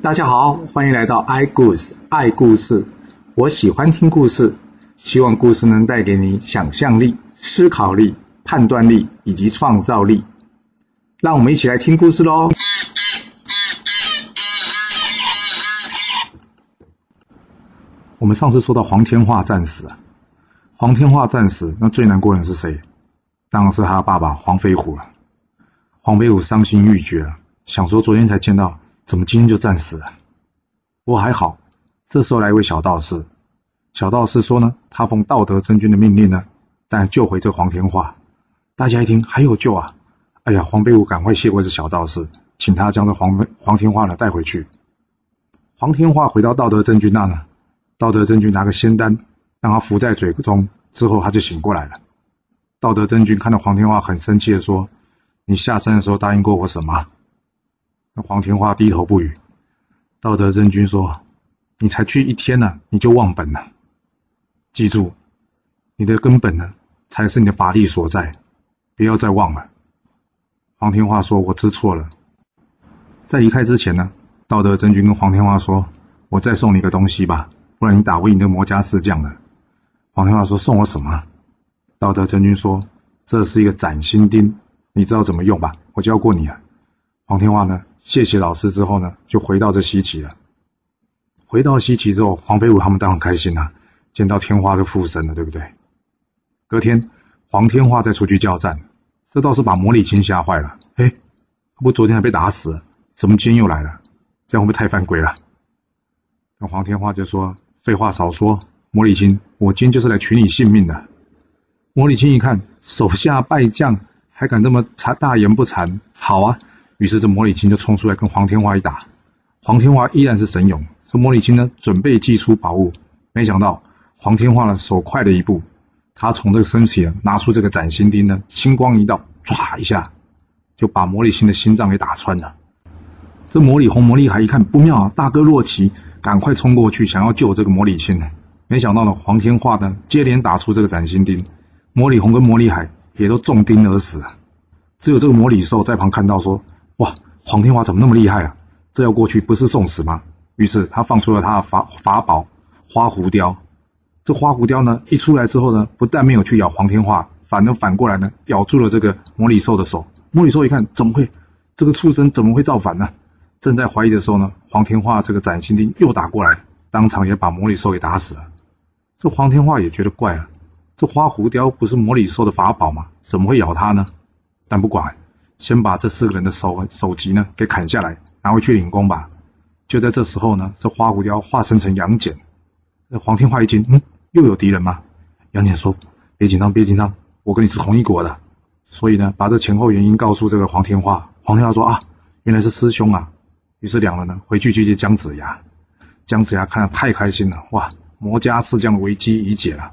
大家好，欢迎来到 i 故事爱故事。我喜欢听故事，希望故事能带给你想象力、思考力、判断力以及创造力。让我们一起来听故事喽！我们上次说到黄天化战死啊，黄天化战死，那最难过的人是谁？当然是他爸爸黄飞虎了。黄飞虎伤心欲绝了，想说昨天才见到，怎么今天就战死了？不过还好，这时候来一位小道士，小道士说呢，他奉道德真君的命令呢，但救回这黄天化。大家一听还有救啊！哎呀，黄飞虎赶快谢过这小道士，请他将这黄黄天化呢带回去。黄天化回到道德真君那呢。道德真君拿个仙丹，让他服在嘴中，之后他就醒过来了。道德真君看到黄天化很生气的说：“你下山的时候答应过我什么？”黄天化低头不语。道德真君说：“你才去一天呢，你就忘本了。记住，你的根本呢，才是你的法力所在，不要再忘了。”黄天化说：“我知错了。”在离开之前呢，道德真君跟黄天化说：“我再送你一个东西吧。”不然你打不赢这魔家四将了。黄天化说：“送我什么？”道德真君说：“这是一个斩心钉，你知道怎么用吧？我教过你啊。”黄天化呢，谢谢老师之后呢，就回到这西岐了。回到西岐之后，黄飞虎他们当然开心了，见到天花就附身了，对不对？隔天，黄天化再出去叫战，这倒是把魔礼青吓坏了。哎，不昨天还被打死，怎么今又来了？这样会不会太犯规了？那黄天化就说。废话少说，魔礼青，我今就是来取你性命的。魔礼青一看手下败将还敢这么大言不惭，好啊！于是这魔礼青就冲出来跟黄天化一打。黄天化依然是神勇，这魔礼青呢准备祭出宝物，没想到黄天化呢手快了一步，他从这个身体啊拿出这个斩心钉呢，青光一道，唰一下就把魔礼青的心脏给打穿了。这魔礼红、魔礼海一看不妙啊，大哥洛奇。赶快冲过去，想要救这个魔礼青呢。没想到呢，黄天化呢接连打出这个斩心钉，魔礼红跟魔礼海也都中钉而死。只有这个魔礼寿在旁看到说：“哇，黄天化怎么那么厉害啊？这要过去不是送死吗？”于是他放出了他的法法宝花狐雕。这花狐雕呢一出来之后呢，不但没有去咬黄天化，反而反过来呢咬住了这个魔礼寿的手。魔礼寿一看，怎么会？这个畜生怎么会造反呢？正在怀疑的时候呢，黄天化这个斩心钉又打过来，当场也把魔礼寿给打死了。这黄天化也觉得怪啊，这花狐雕不是魔礼寿的法宝吗？怎么会咬他呢？但不管，先把这四个人的首首级呢给砍下来，拿回去领功吧。就在这时候呢，这花狐雕化身成杨戬，那黄天化一惊，嗯，又有敌人吗？杨戬说：“别紧张，别紧张，我跟你是同一国的。”所以呢，把这前后原因告诉这个黄天化。黄天化说：“啊，原来是师兄啊。”于是两人呢回去去接姜子牙，姜子牙看了太开心了，哇！魔家四将的危机已解了。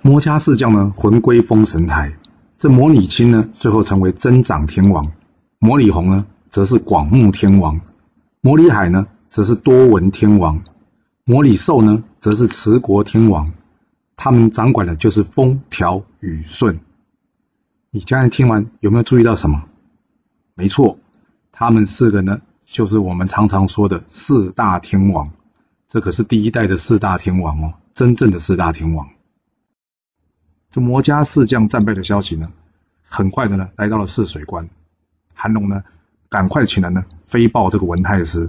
魔家四将呢魂归封神台，这魔礼青呢最后成为增长天王，魔礼红呢则是广目天王，魔礼海呢则是多闻天王，魔礼寿呢则是持国天王，他们掌管的就是风调雨顺。你家人听完有没有注意到什么？没错。他们四个呢，就是我们常常说的四大天王，这可是第一代的四大天王哦，真正的四大天王。这魔家四将战败的消息呢，很快的呢来到了泗水关，韩龙呢赶快请人呢飞报这个文太师。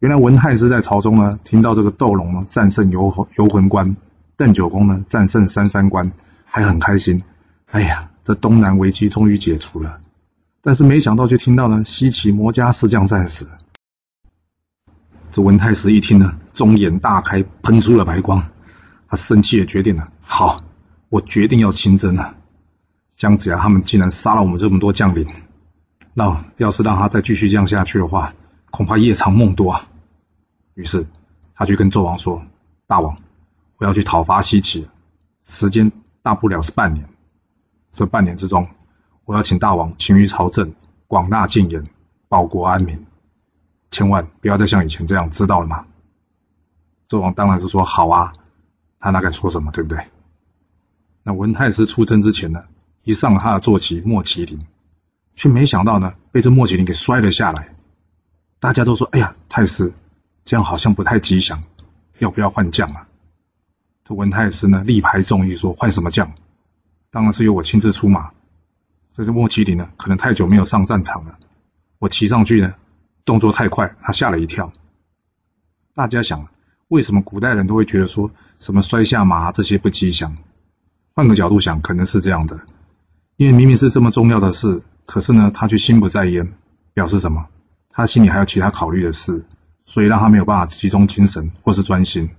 原来文太师在朝中呢听到这个斗龙呢战胜游游魂关，邓九公呢战胜三三关，还很开心。哎呀，这东南危机终于解除了。但是没想到，就听到呢，西岐魔家四将战死。这文太师一听呢，中眼大开，喷出了白光。他生气的决定了：好，我决定要亲征了。姜子牙他们竟然杀了我们这么多将领，那要是让他再继续这样下去的话，恐怕夜长梦多啊。于是他去跟纣王说：“大王，我要去讨伐西岐，时间大不了是半年。这半年之中。”我要请大王勤于朝政，广纳谏言，保国安民，千万不要再像以前这样，知道了吗？纣王当然是说好啊，他哪敢说什么，对不对？那文太师出征之前呢，一上他的坐骑莫麒麟，却没想到呢，被这莫麒麟给摔了下来。大家都说：“哎呀，太师，这样好像不太吉祥，要不要换将啊？”这文太师呢，力排众议说：“换什么将？当然是由我亲自出马。这是莫麒麟呢，可能太久没有上战场了，我骑上去呢，动作太快，他吓了一跳。”大家想，为什么古代人都会觉得说什么摔下马这些不吉祥？换个角度想，可能是这样的：因为明明是这么重要的事，可是呢，他却心不在焉，表示什么？他心里还有其他考虑的事，所以让他没有办法集中精神或是专心。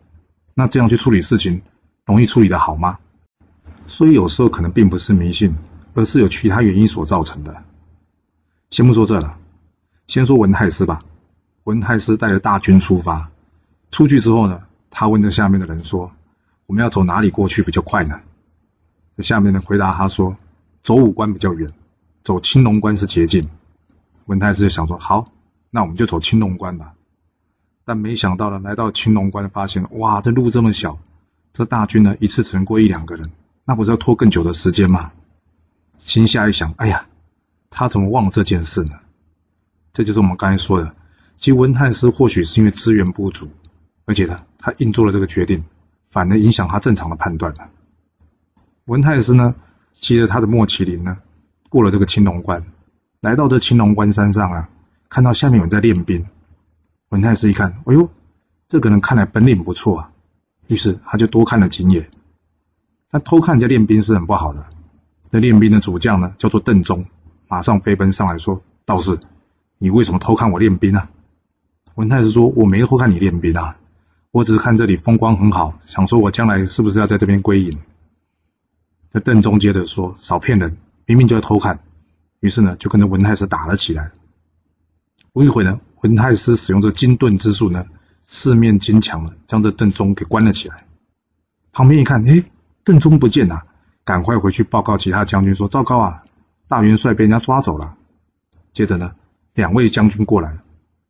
那这样去处理事情，容易处理的好吗？所以有时候可能并不是迷信，而是有其他原因所造成的。先不说这了，先说文太师吧。文太师带着大军出发。出去之后呢，他问这下面的人说：“我们要走哪里过去比较快呢？”下面的回答他说：“走五关比较远，走青龙关是捷径。”文太师就想说：“好，那我们就走青龙关吧。”但没想到呢，来到青龙关，发现哇，这路这么小，这大军呢一次只能过一两个人，那不是要拖更久的时间吗？心下一想：“哎呀，他怎么忘了这件事呢？”这就是我们刚才说的，其实文太师或许是因为资源不足。而且呢，他硬做了这个决定，反而影响他正常的判断了。文太师呢，骑着他的莫麒麟呢，过了这个青龙关，来到这青龙关山上啊，看到下面有人在练兵。文太师一看，哎呦，这个人看来本领不错啊，于是他就多看了几眼。他偷看人家练兵是很不好的。那练兵的主将呢，叫做邓忠，马上飞奔上来说：“道士，你为什么偷看我练兵啊？”文太师说：“我没偷看你练兵啊。”我只是看这里风光很好，想说我将来是不是要在这边归隐？这邓忠接着说：“少骗人，明明就在偷看。”于是呢，就跟着文太师打了起来。不一会呢，文太师使用这金盾之术呢，四面金墙了，将这邓忠给关了起来。旁边一看，哎，邓忠不见了，赶快回去报告其他将军说：“糟糕啊，大元帅被人家抓走了。”接着呢，两位将军过来了，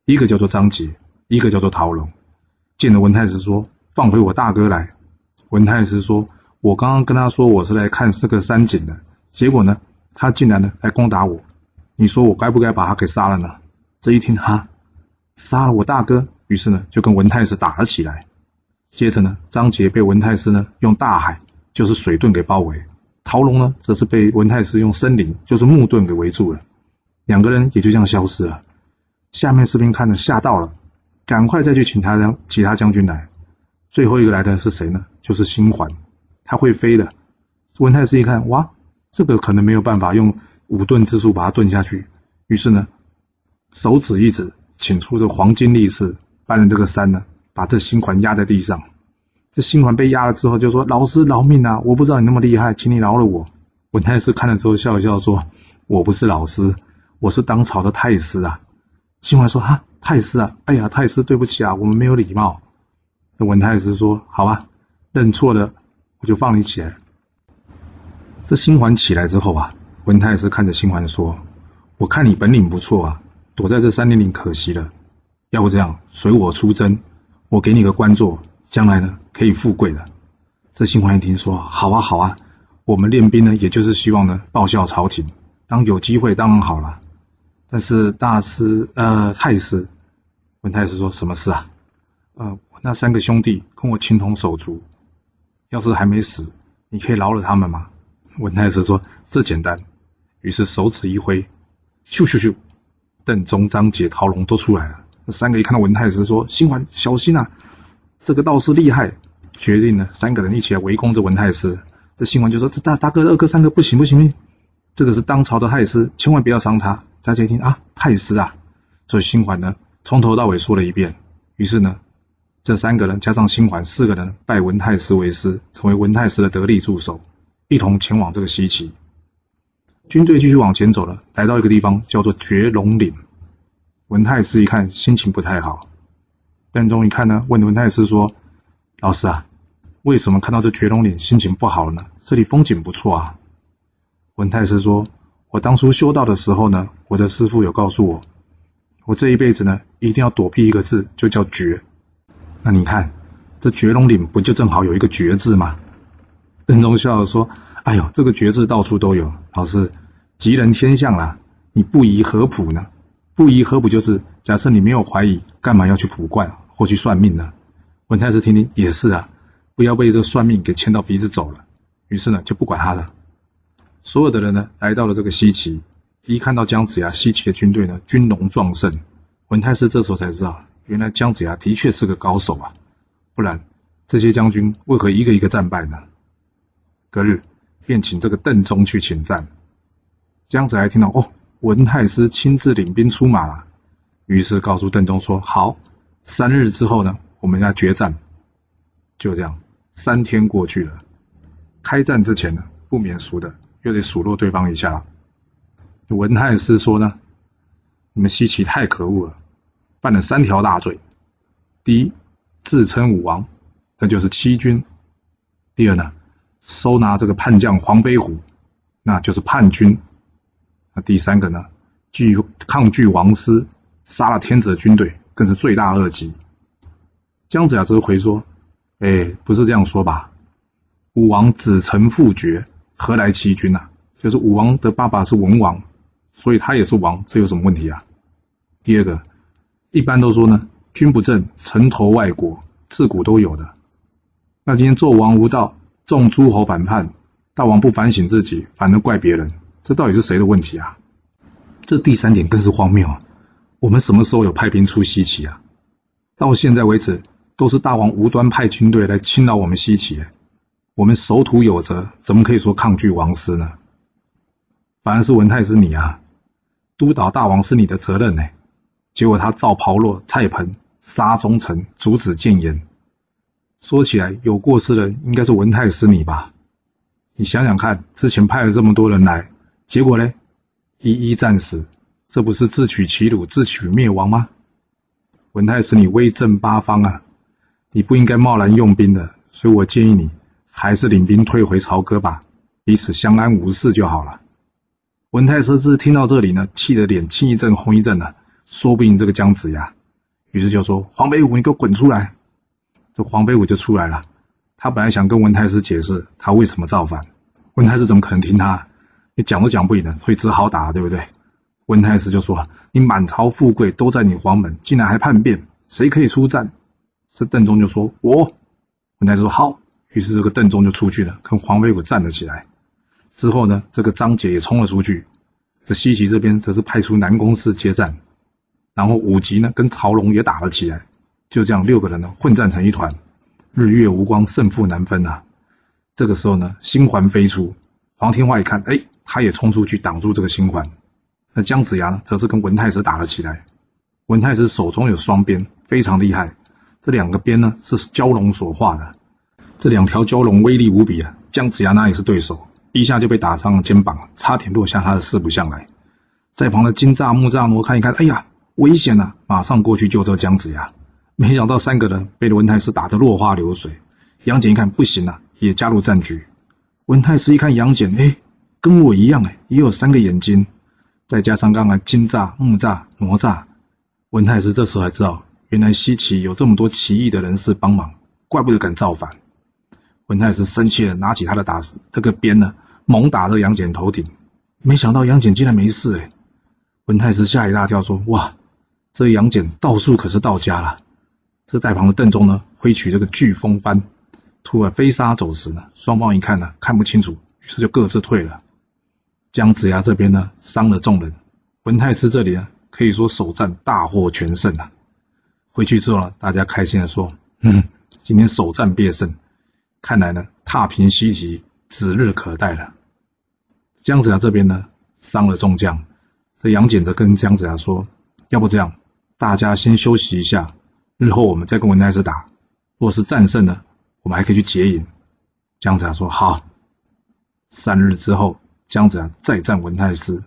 一个叫做张杰，一个叫做陶龙。见了文太师说：“放回我大哥来。”文太师说：“我刚刚跟他说我是来看这个山景的，结果呢，他竟然呢来攻打我。你说我该不该把他给杀了呢？”这一听，哈，杀了我大哥，于是呢就跟文太师打了起来。接着呢，张杰被文太师呢用大海，就是水盾给包围；陶龙呢则是被文太师用森林，就是木盾给围住了。两个人也就这样消失了。下面士兵看着吓到了。赶快再去请他将其他将军来。最后一个来的是谁呢？就是星环，他会飞的。文太师一看，哇，这个可能没有办法用五遁之术把他遁下去。于是呢，手指一指，请出这黄金力士，搬了这个山呢，把这星环压在地上。这星环被压了之后，就说：“老师饶命啊！我不知道你那么厉害，请你饶了我。”文太师看了之后笑一笑说：“我不是老师，我是当朝的太师啊。”星环说：“哈。”太师啊，哎呀，太师，对不起啊，我们没有礼貌。那文太师说：“好吧，认错了，我就放你起来。”这新环起来之后啊，文太师看着新环说：“我看你本领不错啊，躲在这山林里可惜了。要不这样，随我出征，我给你个官做，将来呢可以富贵的。”这新环一听说：“好啊，好啊，我们练兵呢，也就是希望呢报效朝廷，当有机会当然好了。”但是大师，呃，太师，文太师说什么事啊？呃，那三个兄弟跟我情同手足，要是还没死，你可以饶了他们吗？文太师说这简单。于是手指一挥，咻咻咻，邓忠、张杰、陶龙都出来了。那三个一看到文太师，说：“新环，小心啊！这个道士厉害。”决定呢，三个人一起来围攻这文太师。这新环就说：“这大大哥、二哥、三哥，不行不行，这个是当朝的太师，千万不要伤他。”大家一听啊，太师啊，所以新环呢从头到尾说了一遍。于是呢，这三个人加上新环四个人拜文太师为师，成为文太师的得力助手，一同前往这个西岐。军队继续往前走了，来到一个地方叫做绝龙岭。文太师一看心情不太好，邓忠一看呢，问文太师说：“老师啊，为什么看到这绝龙岭心情不好了呢？这里风景不错啊。”文太师说。我当初修道的时候呢，我的师父有告诉我，我这一辈子呢，一定要躲避一个字，就叫绝。那你看，这绝龙岭不就正好有一个绝字吗？邓忠笑说：“哎呦，这个绝字到处都有，老师吉人天相啦，你不宜合谱呢？不疑何不就是假设你没有怀疑，干嘛要去卜卦或去算命呢？文太师听听也是啊，不要被这算命给牵到鼻子走了。于是呢，就不管他了。所有的人呢，来到了这个西岐，一看到姜子牙，西岐的军队呢，军容壮盛。文太师这时候才知道，原来姜子牙的确是个高手啊，不然这些将军为何一个一个战败呢？隔日，便请这个邓忠去请战。姜子牙听到哦。文太师亲自领兵出马了，于是告诉邓忠说：“好，三日之后呢，我们要决战。”就这样，三天过去了，开战之前呢，不免俗的又得数落对方一下了。文太师说呢：“你们西岐太可恶了，犯了三条大罪。第一，自称武王，这就是欺君；第二呢，收拿这个叛将黄飞虎，那就是叛军。”那第三个呢？拒抗拒王师，杀了天子的军队，更是罪大恶极。姜子牙则回说：“哎，不是这样说吧？武王子承父爵，何来欺君呐？就是武王的爸爸是文王，所以他也是王，这有什么问题啊？第二个，一般都说呢，君不正，城投外国，自古都有的。那今天纣王无道，众诸侯反叛，大王不反省自己，反而怪别人。”这到底是谁的问题啊？这第三点更是荒谬啊！我们什么时候有派兵出西岐啊？到现在为止，都是大王无端派军队来侵扰我们西岐，我们守土有责，怎么可以说抗拒王师呢？反而是文太师你啊，督导大王是你的责任呢。结果他造炮烙、蔡盆，杀忠臣，阻止谏言。说起来，有过失的应该是文太师你吧？你想想看，之前派了这么多人来。结果呢，一一战死，这不是自取其辱、自取灭亡吗？文太师，你威震八方啊，你不应该贸然用兵的，所以我建议你还是领兵退回朝歌吧，彼此相安无事就好了。文太师自听到这里呢，气得脸青一阵红一阵的，说不赢这个姜子牙，于是就说：“黄飞虎，你给我滚出来！”这黄飞虎就出来了，他本来想跟文太师解释他为什么造反，文太师怎么可能听他？你讲都讲不赢的，所以只好打，对不对？文太师就说：“你满朝富贵都在你黄门，竟然还叛变，谁可以出战？”这邓忠就说：“我。”文太师说：“好。”于是这个邓忠就出去了，跟黄飞虎站了起来。之后呢，这个张杰也冲了出去。这西岐这边则是派出南宫氏接战，然后武吉呢跟曹龙也打了起来。就这样，六个人呢混战成一团，日月无光，胜负难分啊！这个时候呢，星环飞出，黄天化一看，哎。他也冲出去挡住这个星环，那姜子牙呢，则是跟文太师打了起来。文太师手中有双鞭，非常厉害。这两个鞭呢，是蛟龙所化的。这两条蛟龙威力无比啊！姜子牙那也是对手，一下就被打伤了肩膀，差点落下他的四不像来。在旁的金吒、木吒罗看一看，哎呀，危险呐！马上过去救这姜子牙。没想到三个人被文太师打得落花流水。杨戬一看不行了，也加入战局。文太师一看杨戬，哎。跟我一样哎，也有三个眼睛，再加上刚刚金吒、木吒、哪吒，文太师这时候才知道，原来西岐有这么多奇异的人士帮忙，怪不得敢造反。文太师生气了，拿起他的打这个鞭呢，猛打这杨戬头顶，没想到杨戬竟然没事哎。文太师吓一大跳，说：“哇，这杨戬道术可是到家了。”这在旁的邓忠呢，挥取这个飓风幡，突然飞沙走石呢，双方一看呢，看不清楚，于是就各自退了。姜子牙这边呢，伤了众人；文太师这里呢，可以说首战大获全胜啊。回去之后呢，大家开心的说：“嗯，今天首战必胜，看来呢，踏平西岐指日可待了。”姜子牙这边呢，伤了众将，这杨戬则跟姜子牙说：“要不这样，大家先休息一下，日后我们再跟文太师打。若是战胜了，我们还可以去劫营。”姜子牙说：“好。”三日之后。姜子牙再战文太师，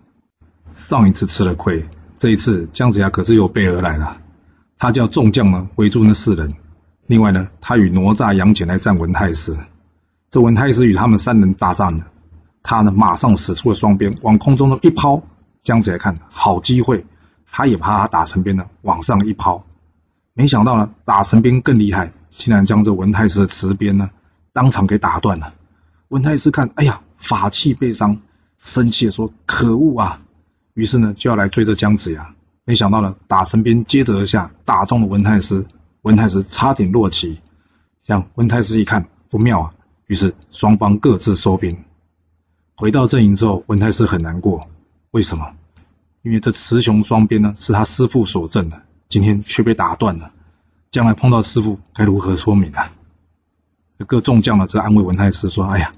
上一次吃了亏，这一次姜子牙可是有备而来了。他叫众将呢围住那四人，另外呢，他与哪吒、杨戬来战文太师。这文太师与他们三人大战了，他呢马上使出了双鞭，往空中的一抛。姜子牙看好机会，他也怕他打成鞭呢往上一抛，没想到呢打神鞭更厉害，竟然将这文太师的持鞭呢当场给打断了。文太师看，哎呀，法器被伤。生气的说：“可恶啊！”于是呢，就要来追着姜子牙。没想到呢，打神鞭接着而下，打中了文太师，文太师差点落旗。像文太师一看不妙啊，于是双方各自收兵。回到阵营之后，文太师很难过，为什么？因为这雌雄双鞭呢，是他师父所赠的，今天却被打断了，将来碰到师父该如何说明啊？各众将呢，则安慰文太师说：“哎呀，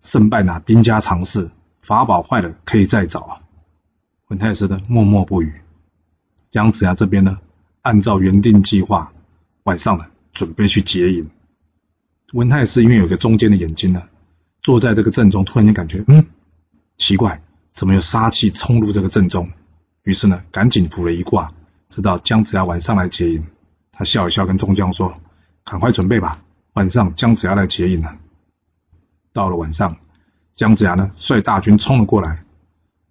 胜败乃兵家常事，法宝坏了可以再找啊。”文太师呢，默默不语。姜子牙这边呢，按照原定计划，晚上呢，准备去劫营。文太师因为有个中间的眼睛呢，坐在这个阵中，突然间感觉，嗯，奇怪，怎么有杀气冲入这个阵中？于是呢，赶紧卜了一卦，知道姜子牙晚上来劫营。他笑一笑，跟众将说：“赶快准备吧。”晚上，姜子牙来接应了。到了晚上，姜子牙呢率大军冲了过来。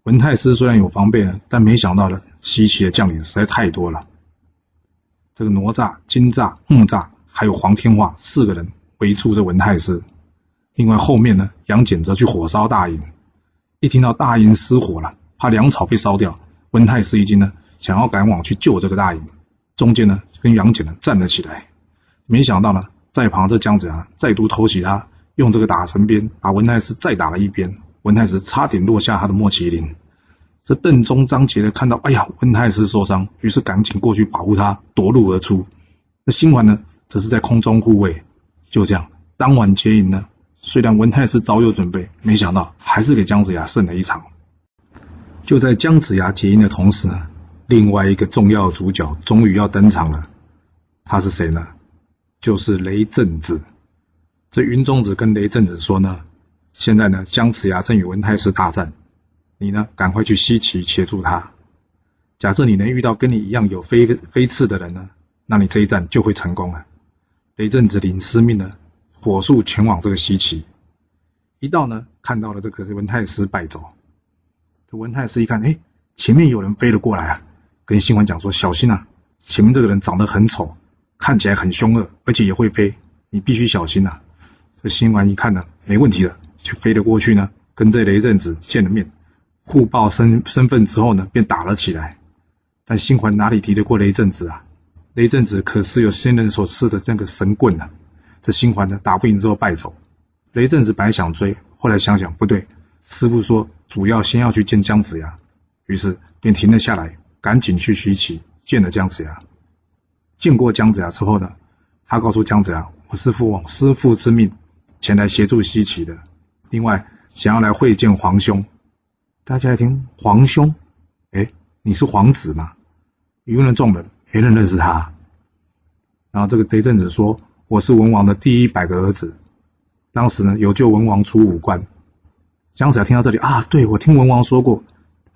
文太师虽然有防备呢，但没想到呢，西岐的将领实在太多了。这个哪吒、金吒、木吒，还有黄天化四个人围住这文太师。另外后面呢，杨戬则去火烧大营。一听到大营失火了，怕粮草被烧掉，文太师一惊呢，想要赶往去救这个大营。中间呢，跟杨戬呢站了起来。没想到呢。在旁这姜子牙再度偷袭他，用这个打神鞭把文太师再打了一鞭，文太师差点落下他的莫麒麟。这邓忠、张杰呢看到，哎呀，文太师受伤，于是赶紧过去保护他，夺路而出。那新环呢，则是在空中护卫。就这样，当晚劫营呢，虽然文太师早有准备，没想到还是给姜子牙胜了一场。就在姜子牙劫营的同时呢，另外一个重要主角终于要登场了，他是谁呢？就是雷震子，这云中子跟雷震子说呢，现在呢姜子牙正与文太师大战，你呢赶快去西岐协助他。假设你能遇到跟你一样有飞飞刺的人呢，那你这一战就会成功了。雷震子领师命呢，火速前往这个西岐。一到呢，看到了这个文太师败走。这文太师一看，哎，前面有人飞了过来啊，跟新环讲说小心啊，前面这个人长得很丑。看起来很凶恶，而且也会飞，你必须小心呐！这新丸一看呢，没问题的，就飞了过去呢，跟这雷震子见了面，互报身身份之后呢，便打了起来。但新环哪里敌得过雷震子啊？雷震子可是有仙人所赐的那个神棍呢。这新环呢，打不赢之后败走。雷震子本来想追，后来想想不对，师傅说主要先要去见姜子牙，于是便停了下来，赶紧去西岐见了姜子牙。见过姜子牙之后呢，他告诉姜子牙：“我是奉师父之命前来协助西岐的，另外想要来会见皇兄。”大家一听皇兄，哎，你是皇子吗？舆论众人没人认识他。然后这个雷震子说：“我是文王的第一百个儿子，当时呢有救文王出五关。”姜子牙听到这里啊，对我听文王说过，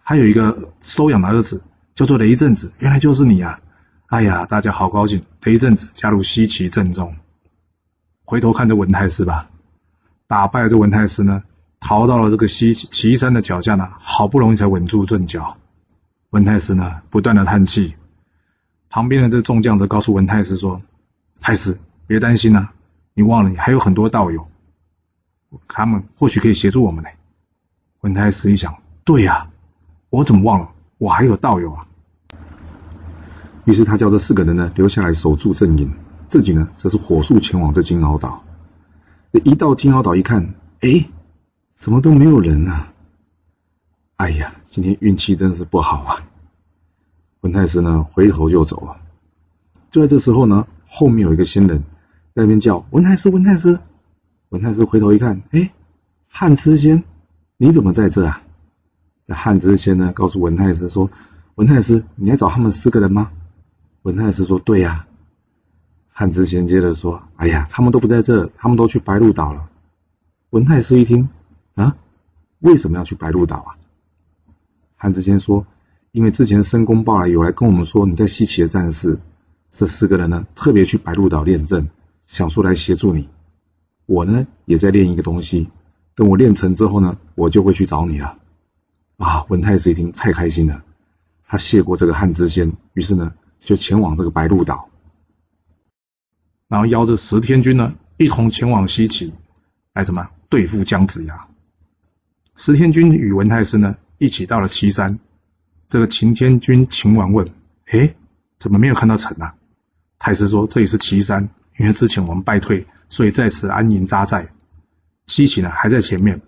还有一个收养的儿子叫做雷震子，原来就是你啊！哎呀，大家好高兴！雷震子加入西岐阵中。回头看这文太师吧，打败这文太师呢，逃到了这个西岐山的脚下呢，好不容易才稳住阵脚。文太师呢，不断的叹气。旁边的这众将则告诉文太师说：“太师，别担心啊，你忘了你还有很多道友，他们或许可以协助我们呢。”文太师一想，对呀，我怎么忘了？我还有道友啊！于是他叫这四个人呢留下来守住阵营，自己呢则是火速前往这金鳌岛。一到金鳌岛一看，哎，怎么都没有人啊？哎呀，今天运气真是不好啊！文太师呢回头就走了。就在这时候呢，后面有一个仙人在那边叫文太师，文太师。文太师回头一看，哎，汉之仙，你怎么在这啊？那汉之仙呢告诉文太师说：“文太师，你来找他们四个人吗？”文太师说：“对呀。”汉之贤接着说：“哎呀，他们都不在这，他们都去白鹿岛了。”文太师一听，啊，为什么要去白鹿岛啊？汉之贤说：“因为之前申公豹来有来跟我们说你在西岐的战事，这四个人呢特别去白鹿岛练阵，想说来协助你。我呢也在练一个东西，等我练成之后呢，我就会去找你了。”啊，文太师一听太开心了，他谢过这个汉之仙，于是呢。就前往这个白鹿岛，然后邀着十天军呢，一同前往西岐，来怎么对付姜子牙？十天军与文太师呢，一起到了岐山。这个擎天军秦王问：“诶，怎么没有看到城啊？太师说这里是岐山，因为之前我们败退，所以在此安营扎寨。西岐呢还在前面。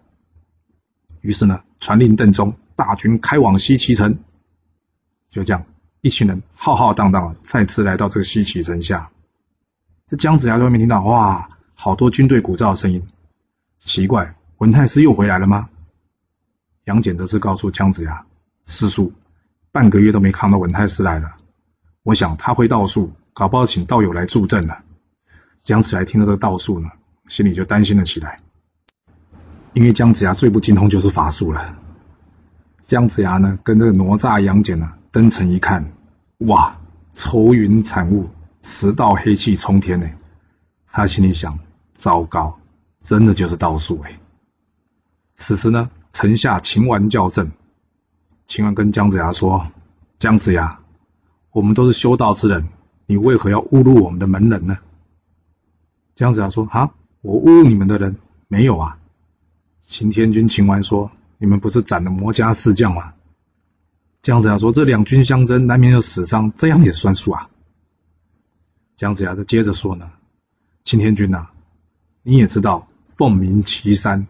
于是呢，传令邓忠，大军开往西岐城。就这样，一群人浩浩荡荡的再次来到这个西岐城下。这姜子牙在外面听到，哇，好多军队鼓噪的声音。奇怪，文太师又回来了吗？杨戬则是告诉姜子牙：“师叔，半个月都没看到文太师来了。我想他会道术，搞不好请道友来助阵了。”姜子牙听到这个道术呢，心里就担心了起来。因为姜子牙最不精通就是法术了。姜子牙呢，跟这个哪吒、杨戬呢登城一看，哇，愁云惨雾，十道黑气冲天呢。他心里想：糟糕，真的就是道术哎。此时呢，城下秦王叫阵，秦王跟姜子牙说：“姜子牙，我们都是修道之人，你为何要侮辱我们的门人呢？”姜子牙说：“啊，我侮辱你们的人没有啊。”秦天君、秦完说：“你们不是斩了魔家四将吗？”姜子牙说：“这两军相争，难免有死伤，这样也算数啊。”姜子牙就接着说呢：“秦天君呐，你也知道，凤鸣岐山，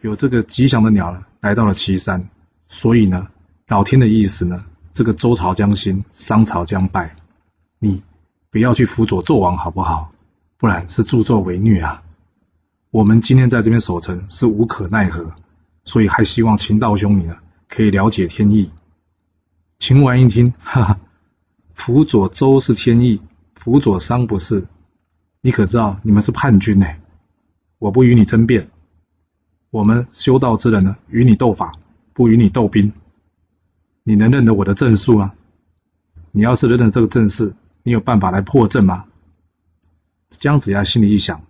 有这个吉祥的鸟呢，来到了岐山，所以呢，老天的意思呢，这个周朝将兴，商朝将败，你不要去辅佐纣王好不好？不然是助纣为虐啊。”我们今天在这边守城是无可奈何，所以还希望秦道兄你呢可以了解天意。秦王一听，哈哈，辅佐周是天意，辅佐商不是。你可知道你们是叛军呢？我不与你争辩。我们修道之人呢，与你斗法，不与你斗兵。你能认得我的阵术吗？你要是认得这个阵势，你有办法来破阵吗？姜子牙心里一想。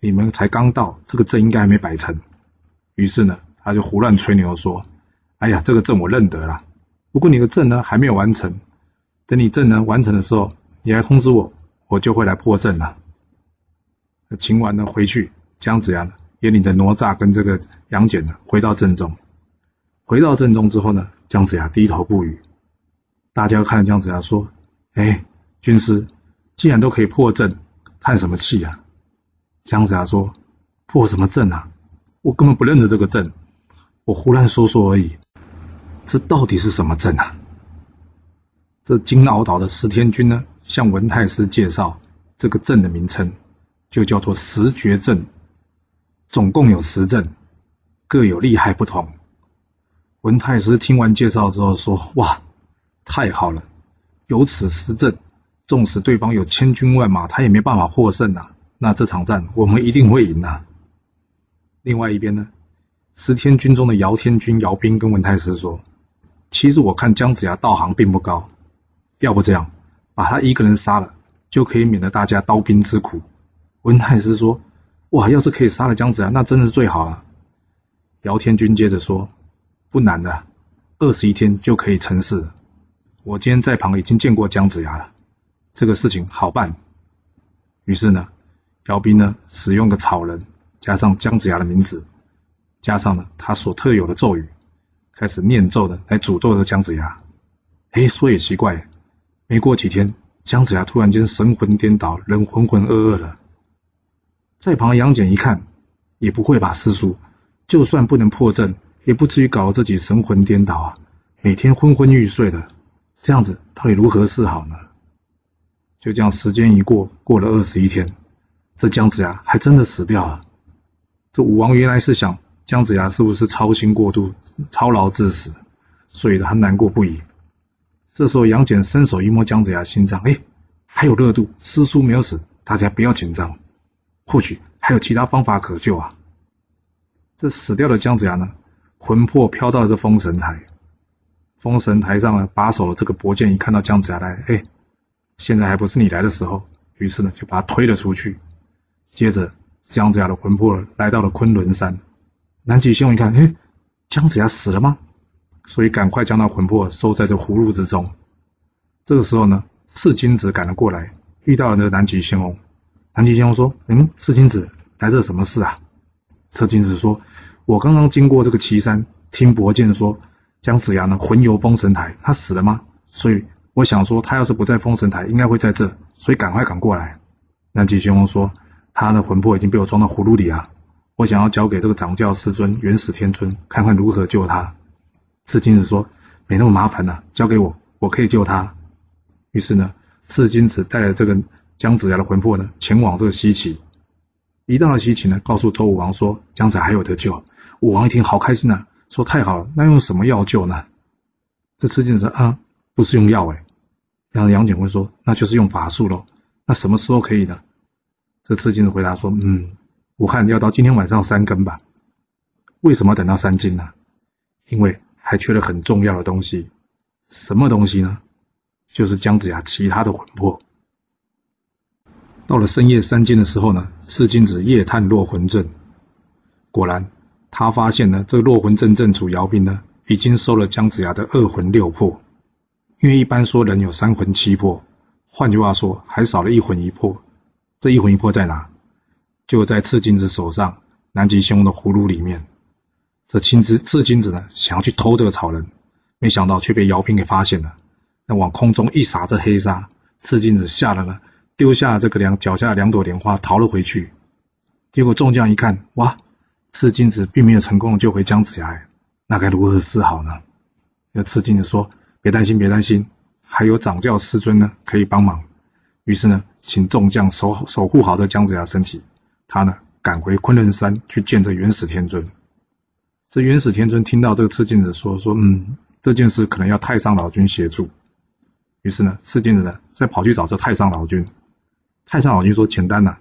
你们才刚到，这个阵应该还没摆成。于是呢，他就胡乱吹牛说：“哎呀，这个阵我认得了。不过你的阵呢还没有完成，等你阵呢完成的时候，你来通知我，我就会来破阵了。”秦完呢回去，姜子牙呢也领着哪吒跟这个杨戬呢回到阵中。回到阵中之后呢，姜子牙低头不语。大家看着姜子牙说：“哎，军师，既然都可以破阵，叹什么气啊？”姜子牙说：“破什么阵啊？我根本不认得这个阵，我胡乱说说而已。这到底是什么阵啊？”这金鳌岛的石天君呢，向文太师介绍这个阵的名称，就叫做十绝阵，总共有十阵，各有厉害不同。文太师听完介绍之后说：“哇，太好了！有此十阵，纵使对方有千军万马，他也没办法获胜啊。”那这场战我们一定会赢的。另外一边呢，十天军中的姚天军姚兵跟文太师说：“其实我看姜子牙道行并不高，要不这样，把他一个人杀了，就可以免得大家刀兵之苦。”文太师说：“哇，要是可以杀了姜子牙，那真的是最好了。”姚天军接着说：“不难的，二十一天就可以成事。我今天在旁已经见过姜子牙了，这个事情好办。”于是呢。姚斌呢，使用个草人，加上姜子牙的名字，加上呢他所特有的咒语，开始念咒的来诅咒这姜子牙。哎，说也奇怪，没过几天，姜子牙突然间神魂颠倒，人浑浑噩噩的。在旁杨戬一看，也不会吧，师叔，就算不能破阵，也不至于搞得自己神魂颠倒啊，每天昏昏欲睡的，这样子到底如何是好呢？就这样，时间一过，过了二十一天。这姜子牙还真的死掉了。这武王原来是想姜子牙是不是操心过度、操劳致死，所以他难过不已。这时候杨戬伸手一摸姜子牙心脏，哎，还有热度，师叔没有死，大家不要紧张，或许还有其他方法可救啊。这死掉的姜子牙呢，魂魄飘到了这封神台，封神台上呢把守了这个伯剑，一看到姜子牙来，哎，现在还不是你来的时候，于是呢就把他推了出去。接着，姜子牙的魂魄来到了昆仑山。南极仙翁一看，哎，姜子牙死了吗？所以赶快将那魂魄收在这葫芦之中。这个时候呢，赤金子赶了过来，遇到了那个南极仙翁。南极仙翁说：“嗯，赤金子来这什么事啊？”赤金子说：“我刚刚经过这个岐山，听伯剑说姜子牙呢魂游封神台，他死了吗？所以我想说，他要是不在封神台，应该会在这，所以赶快赶过来。南极仙翁说：“他的魂魄已经被我装到葫芦里啊，我想要交给这个掌教师尊元始天尊，看看如何救他。”赤金子说：“没那么麻烦了，交给我，我可以救他。”于是呢，赤金子带着这个姜子牙的魂魄呢，前往这个西岐。一到了西岐呢，告诉周武王说：“姜子牙还有得救。”武王一听，好开心呐，说：“太好了，那用什么药救呢？”这赤金子说：“啊，不是用药哎。”然后杨戬会说：“那就是用法术喽。那什么时候可以呢？”这赤金子回答说：“嗯，我看要到今天晚上三更吧。为什么等到三更呢？因为还缺了很重要的东西。什么东西呢？就是姜子牙其他的魂魄。到了深夜三更的时候呢，赤金子夜探落魂阵，果然他发现呢，这个落魂阵阵主姚斌呢，已经收了姜子牙的二魂六魄。”因为一般说人有三魂七魄，换句话说还少了一魂一魄。这一魂一魄在哪？就在赤金子手上南极仙翁的葫芦里面。这青子赤金子呢，想要去偷这个草人，没想到却被姚平给发现了。那往空中一撒这黑沙，赤金子吓得呢，丢下这个两脚下两朵莲花逃了回去。结果众将一看，哇，赤金子并没有成功救回姜子牙，那该如何是好呢？那赤金子说。别担心，别担心，还有掌教师尊呢，可以帮忙。于是呢，请众将守守护好这姜子牙身体。他呢，赶回昆仑山去见这元始天尊。这元始天尊听到这个赤金子说说，嗯，这件事可能要太上老君协助。于是呢，赤金子呢，再跑去找这太上老君。太上老君说简单呐，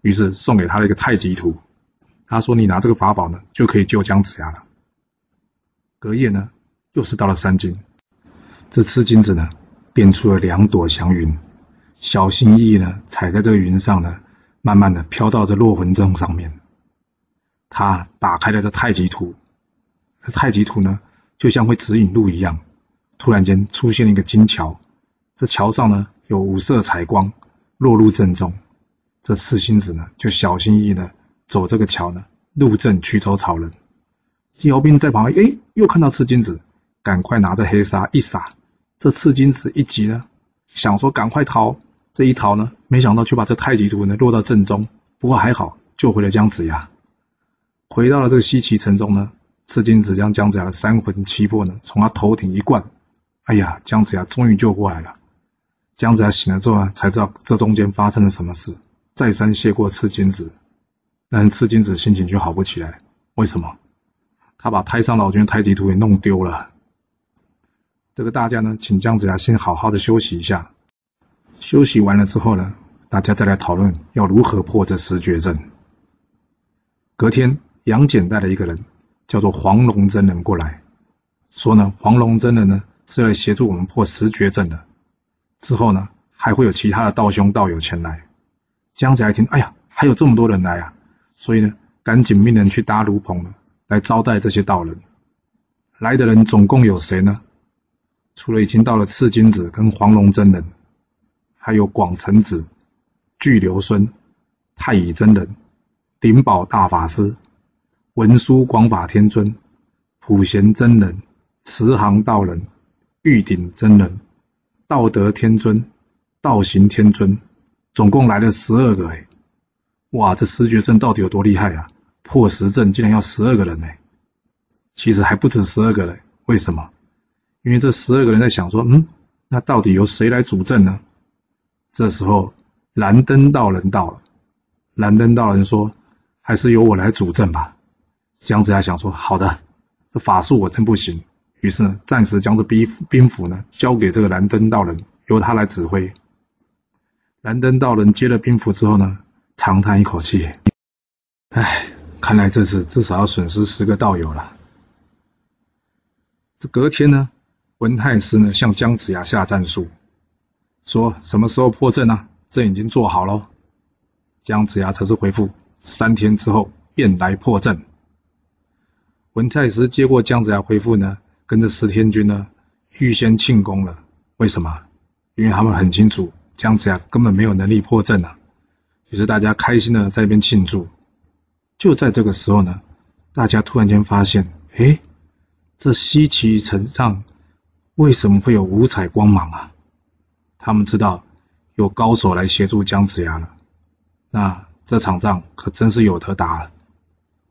于是送给他了一个太极图。他说：“你拿这个法宝呢，就可以救姜子牙了。”隔夜呢，又是到了三更。这赤金子呢，变出了两朵祥云，小心翼翼呢踩在这个云上呢，慢慢的飘到这落魂阵上面。他打开了这太极图，这太极图呢，就像会指引路一样。突然间出现了一个金桥，这桥上呢有五色彩光落入阵中。这赤心子呢，就小心翼翼的走这个桥呢，入阵驱走草人。姚兵在旁边，哎，又看到赤金子，赶快拿着黑纱一撒。这赤金子一急呢，想说赶快逃，这一逃呢，没想到却把这太极图呢落到阵中。不过还好，救回了姜子牙。回到了这个西岐城中呢，赤金子将姜子牙的三魂七魄呢从他头顶一灌，哎呀，姜子牙终于救过来了。姜子牙醒了之后呢，才知道这中间发生了什么事，再三谢过赤金子，但赤金子心情却好不起来。为什么？他把太上老君太极图给弄丢了。这个大家呢，请姜子牙先好好的休息一下。休息完了之后呢，大家再来讨论要如何破这十绝阵。隔天，杨戬带了一个人，叫做黄龙真人过来，说呢，黄龙真人呢是来协助我们破十绝阵的。之后呢，还会有其他的道兄道友前来。姜子牙一听，哎呀，还有这么多人来啊！所以呢，赶紧命人去搭炉棚呢，来招待这些道人。来的人总共有谁呢？除了已经到了赤金子跟黄龙真人，还有广成子、巨留孙、太乙真人、灵宝大法师、文殊广法天尊、普贤真人、慈航道人、玉鼎真人、道德天尊、道行天尊，总共来了十二个哎！哇，这十绝阵到底有多厉害啊？破十阵竟然要十二个人哎！其实还不止十二个人，为什么？因为这十二个人在想说，嗯，那到底由谁来主阵呢？这时候，蓝灯道人到了。蓝灯道人说：“还是由我来主阵吧。”姜子牙想说：“好的，这法术我真不行。”于是呢，暂时将这兵兵符呢交给这个蓝灯道人，由他来指挥。蓝灯道人接了兵符之后呢，长叹一口气：“唉，看来这次至少要损失十个道友了。”这隔天呢？文太师呢向姜子牙下战书，说什么时候破阵啊？阵已经做好了。姜子牙则是回复：三天之后便来破阵。文太师接过姜子牙回复呢，跟着十天军呢预先庆功了。为什么？因为他们很清楚姜子牙根本没有能力破阵啊。于是大家开心的在一边庆祝。就在这个时候呢，大家突然间发现，哎，这西岐城上。为什么会有五彩光芒啊？他们知道有高手来协助姜子牙了，那这场仗可真是有得打了。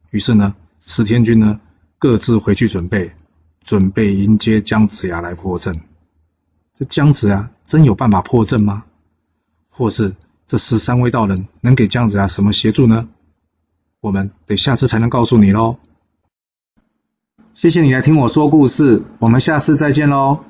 于是呢，十天军呢各自回去准备，准备迎接姜子牙来破阵。这姜子牙真有办法破阵吗？或是这十三位道人能给姜子牙什么协助呢？我们得下次才能告诉你喽。谢谢你来听我说故事，我们下次再见喽。